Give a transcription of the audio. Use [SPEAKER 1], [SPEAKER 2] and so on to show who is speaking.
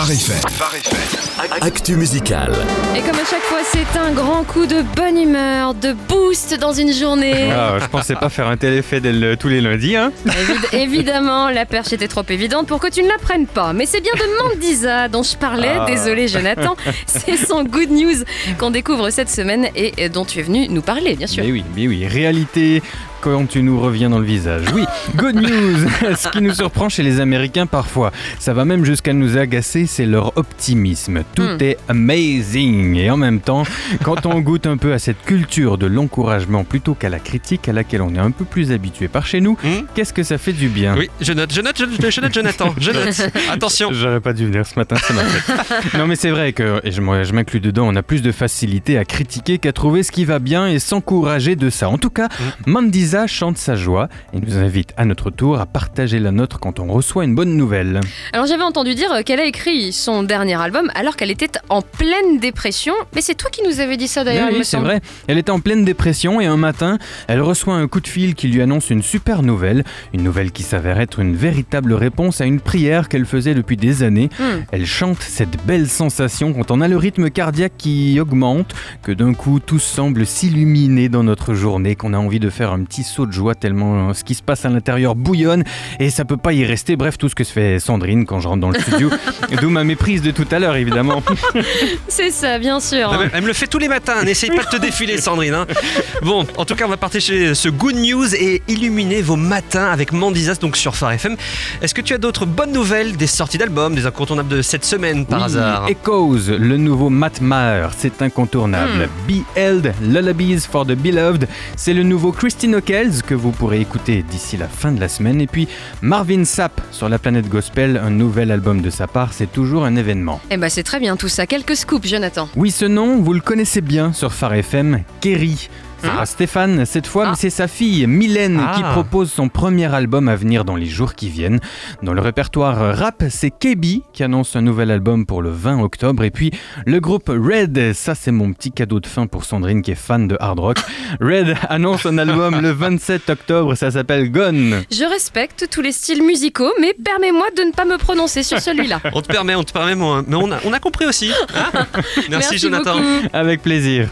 [SPEAKER 1] Phare. Actu musical.
[SPEAKER 2] Et comme à chaque fois, c'est un grand coup de bonne humeur, de boost dans une journée.
[SPEAKER 3] Ah, je pensais pas faire un tel effet dès le- tous les lundis. Hein.
[SPEAKER 2] Évid- évidemment, la perche était trop évidente pour que tu ne l'apprennes pas. Mais c'est bien de Mandisa dont je parlais.
[SPEAKER 3] Ah.
[SPEAKER 2] Désolé, Jonathan. C'est son good news qu'on découvre cette semaine et dont tu es venu nous parler, bien sûr.
[SPEAKER 3] Mais oui, mais oui, réalité quand tu nous reviens dans le visage. Oui, good news Ce qui nous surprend chez les Américains parfois, ça va même jusqu'à nous agacer, c'est leur optimisme. Tout
[SPEAKER 2] Hmm.
[SPEAKER 3] est amazing Et en même temps, quand on goûte un peu à cette culture de l'encouragement plutôt qu'à la critique à laquelle on est un peu plus habitué par chez nous,
[SPEAKER 4] Hmm
[SPEAKER 3] qu'est-ce que ça fait du bien?
[SPEAKER 4] Oui, je note, je note, je, je note, Jonathan, je note. Attention.
[SPEAKER 3] J'aurais pas dû venir ce matin, c'est ma faute. non mais c'est vrai que, et je, m'inclus dedans, on a plus de facilité à critiquer qu'à trouver ce qui va bien et s'encourager de ça. En tout cas, Mandisa chante sa joie et nous invite à notre tour à partager la nôtre quand on reçoit une bonne nouvelle.
[SPEAKER 2] Alors j'avais entendu dire qu'elle a écrit son dernier album alors qu'elle était en pleine dépression. Mais c'est toi qui nous avais dit ça d'ailleurs,
[SPEAKER 3] Oui, c'est vrai. Elle était en pleine dépression et un matin, elle reçoit un coup de fil qui lui annonce une super nouvelle, une nouvelle qui s'avère être une véritable réponse à une prière qu'elle faisait depuis des années.
[SPEAKER 2] Hmm.
[SPEAKER 3] Elle chante cette belle sensation quand on a le rythme cardiaque qui augmente, que d'un coup tout semble s'illuminer dans notre journée, qu'on a envie de faire un petit saut de joie tellement euh, ce qui se passe à l'intérieur bouillonne et ça peut pas y rester. Bref, tout ce que se fait Sandrine quand je rentre dans le studio, d'où ma méprise de tout à l'heure évidemment.
[SPEAKER 2] C'est ça, bien sûr.
[SPEAKER 4] Elle me- Elle me le fait tous les matins, n'essaye pas de te défiler Sandrine. hein. Bon, en tout cas, on va partager ce good news et illuminer vos matins avec Mandisas donc sur Phare FM. Est-ce que tu as d'autres bonnes nouvelles, des sorties d'albums, des incontournables de cette semaine par
[SPEAKER 3] Oui,
[SPEAKER 4] hasard?
[SPEAKER 3] Echoes, le nouveau Matt Maher, c'est incontournable.
[SPEAKER 2] Hmm.
[SPEAKER 3] Be Held, Lullabies for the Beloved, c'est le nouveau Christine Que vous pourrez écouter d'ici la fin de la semaine. Et puis Marvin Sapp sur la planète Gospel, un nouvel album de sa part, c'est toujours un événement.
[SPEAKER 2] Eh ben c'est très bien tout ça. Quelques scoops, Jonathan.
[SPEAKER 3] Oui, ce nom, vous le connaissez bien sur Phare FM, Kerry. C'est pas Stéphane cette fois,
[SPEAKER 2] Ah.
[SPEAKER 3] mais c'est sa fille Mylène qui
[SPEAKER 4] Ah.
[SPEAKER 3] propose son premier album à venir dans les jours qui viennent. Dans le répertoire rap, c'est Kebi qui annonce un nouvel album pour le 20 octobre. Et puis le groupe Red, ça c'est mon petit cadeau de fin pour Sandrine qui est fan de hard rock. Red annonce un album le 27 octobre, ça s'appelle Gone.
[SPEAKER 2] Je respecte tous les styles musicaux, mais permets-moi de ne pas me prononcer sur celui-là.
[SPEAKER 4] On te permet, on te permet, moi, mais on a, on a compris aussi. hein Merci, Jonathan.
[SPEAKER 2] beaucoup.
[SPEAKER 3] Avec plaisir.